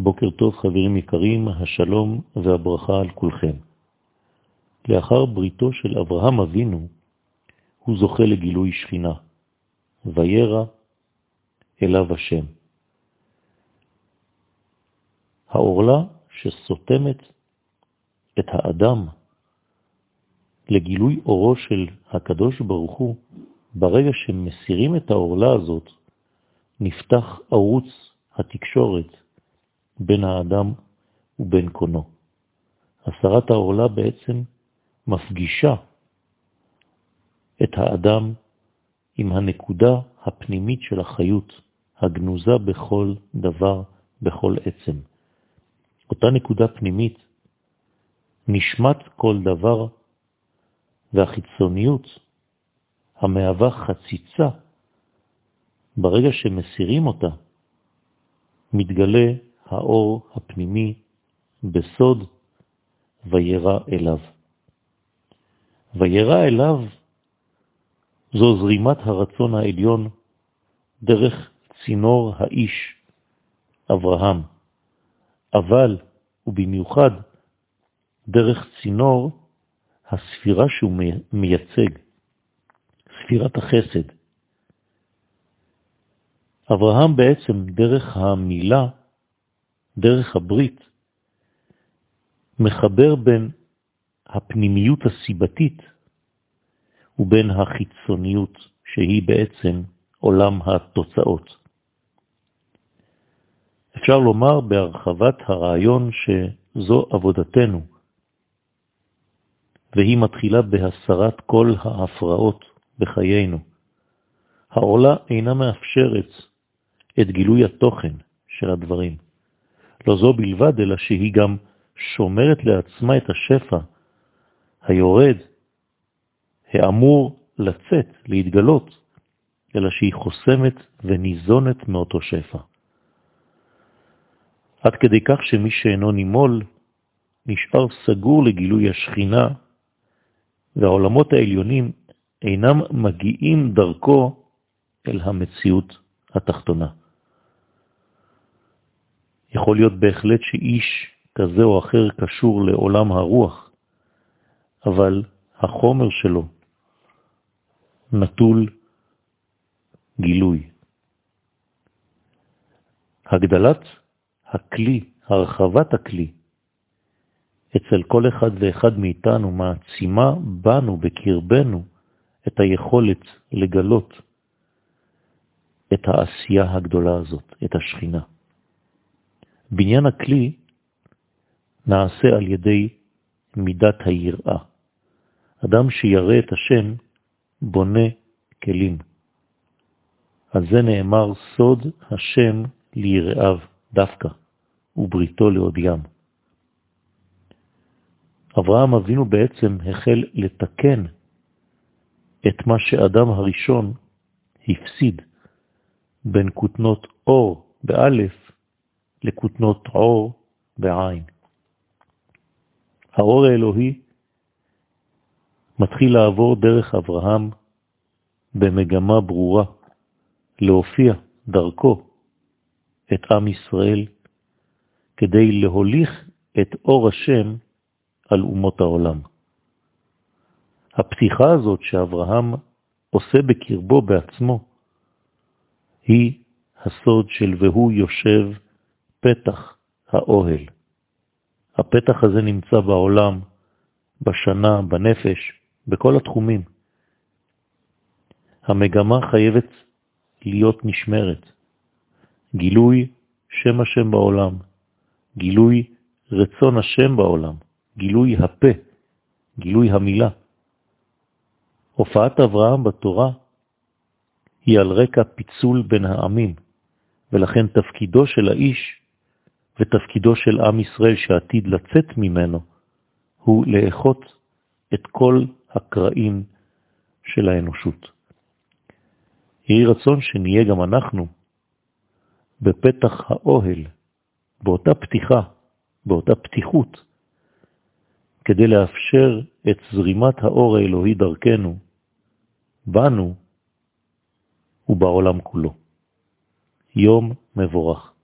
בוקר טוב חברים יקרים, השלום והברכה על כולכם. לאחר בריתו של אברהם אבינו, הוא זוכה לגילוי שכינה, וירא אליו השם. העורלה שסותמת את האדם לגילוי אורו של הקדוש ברוך הוא, ברגע שמסירים את העורלה הזאת, נפתח ערוץ התקשורת בין האדם ובין קונו. הסרת העורלה בעצם מפגישה את האדם עם הנקודה הפנימית של החיות, הגנוזה בכל דבר, בכל עצם. אותה נקודה פנימית, נשמת כל דבר והחיצוניות המהווה חציצה, ברגע שמסירים אותה, מתגלה האור הפנימי בסוד וירא אליו. וירא אליו זו זרימת הרצון העליון דרך צינור האיש, אברהם, אבל, ובמיוחד, דרך צינור הספירה שהוא מייצג, ספירת החסד. אברהם בעצם דרך המילה, דרך הברית, מחבר בין הפנימיות הסיבתית ובין החיצוניות שהיא בעצם עולם התוצאות. אפשר לומר בהרחבת הרעיון שזו עבודתנו, והיא מתחילה בהסרת כל ההפרעות בחיינו. העולה אינה מאפשרת את גילוי התוכן של הדברים. לא זו בלבד, אלא שהיא גם שומרת לעצמה את השפע היורד, האמור לצאת, להתגלות, אלא שהיא חוסמת וניזונת מאותו שפע. עד כדי כך שמי שאינו נימול נשאר סגור לגילוי השכינה, והעולמות העליונים אינם מגיעים דרכו אל המציאות התחתונה. יכול להיות בהחלט שאיש כזה או אחר קשור לעולם הרוח, אבל החומר שלו נטול גילוי. הגדלת הכלי, הרחבת הכלי, אצל כל אחד ואחד מאיתנו מעצימה בנו, בקרבנו, את היכולת לגלות את העשייה הגדולה הזאת, את השכינה. בניין הכלי נעשה על ידי מידת היראה. אדם שירא את השם בונה כלים. על זה נאמר סוד השם ליראיו דווקא, ובריתו להודיעם. אברהם אבינו בעצם החל לתקן את מה שאדם הראשון הפסיד בין כותנות אור באלף לכותנות עור בעין. האור האלוהי מתחיל לעבור דרך אברהם במגמה ברורה, להופיע דרכו את עם ישראל, כדי להוליך את אור השם על אומות העולם. הפתיחה הזאת שאברהם עושה בקרבו בעצמו, היא הסוד של והוא יושב פתח האוהל. הפתח הזה נמצא בעולם, בשנה, בנפש, בכל התחומים. המגמה חייבת להיות נשמרת. גילוי שם השם בעולם, גילוי רצון השם בעולם, גילוי הפה, גילוי המילה. הופעת אברהם בתורה היא על רקע פיצול בין העמים, ולכן תפקידו של האיש ותפקידו של עם ישראל שעתיד לצאת ממנו הוא לאחות את כל הקרעים של האנושות. יהי רצון שנהיה גם אנחנו בפתח האוהל, באותה פתיחה, באותה פתיחות, כדי לאפשר את זרימת האור האלוהי דרכנו, בנו ובעולם כולו. יום מבורך.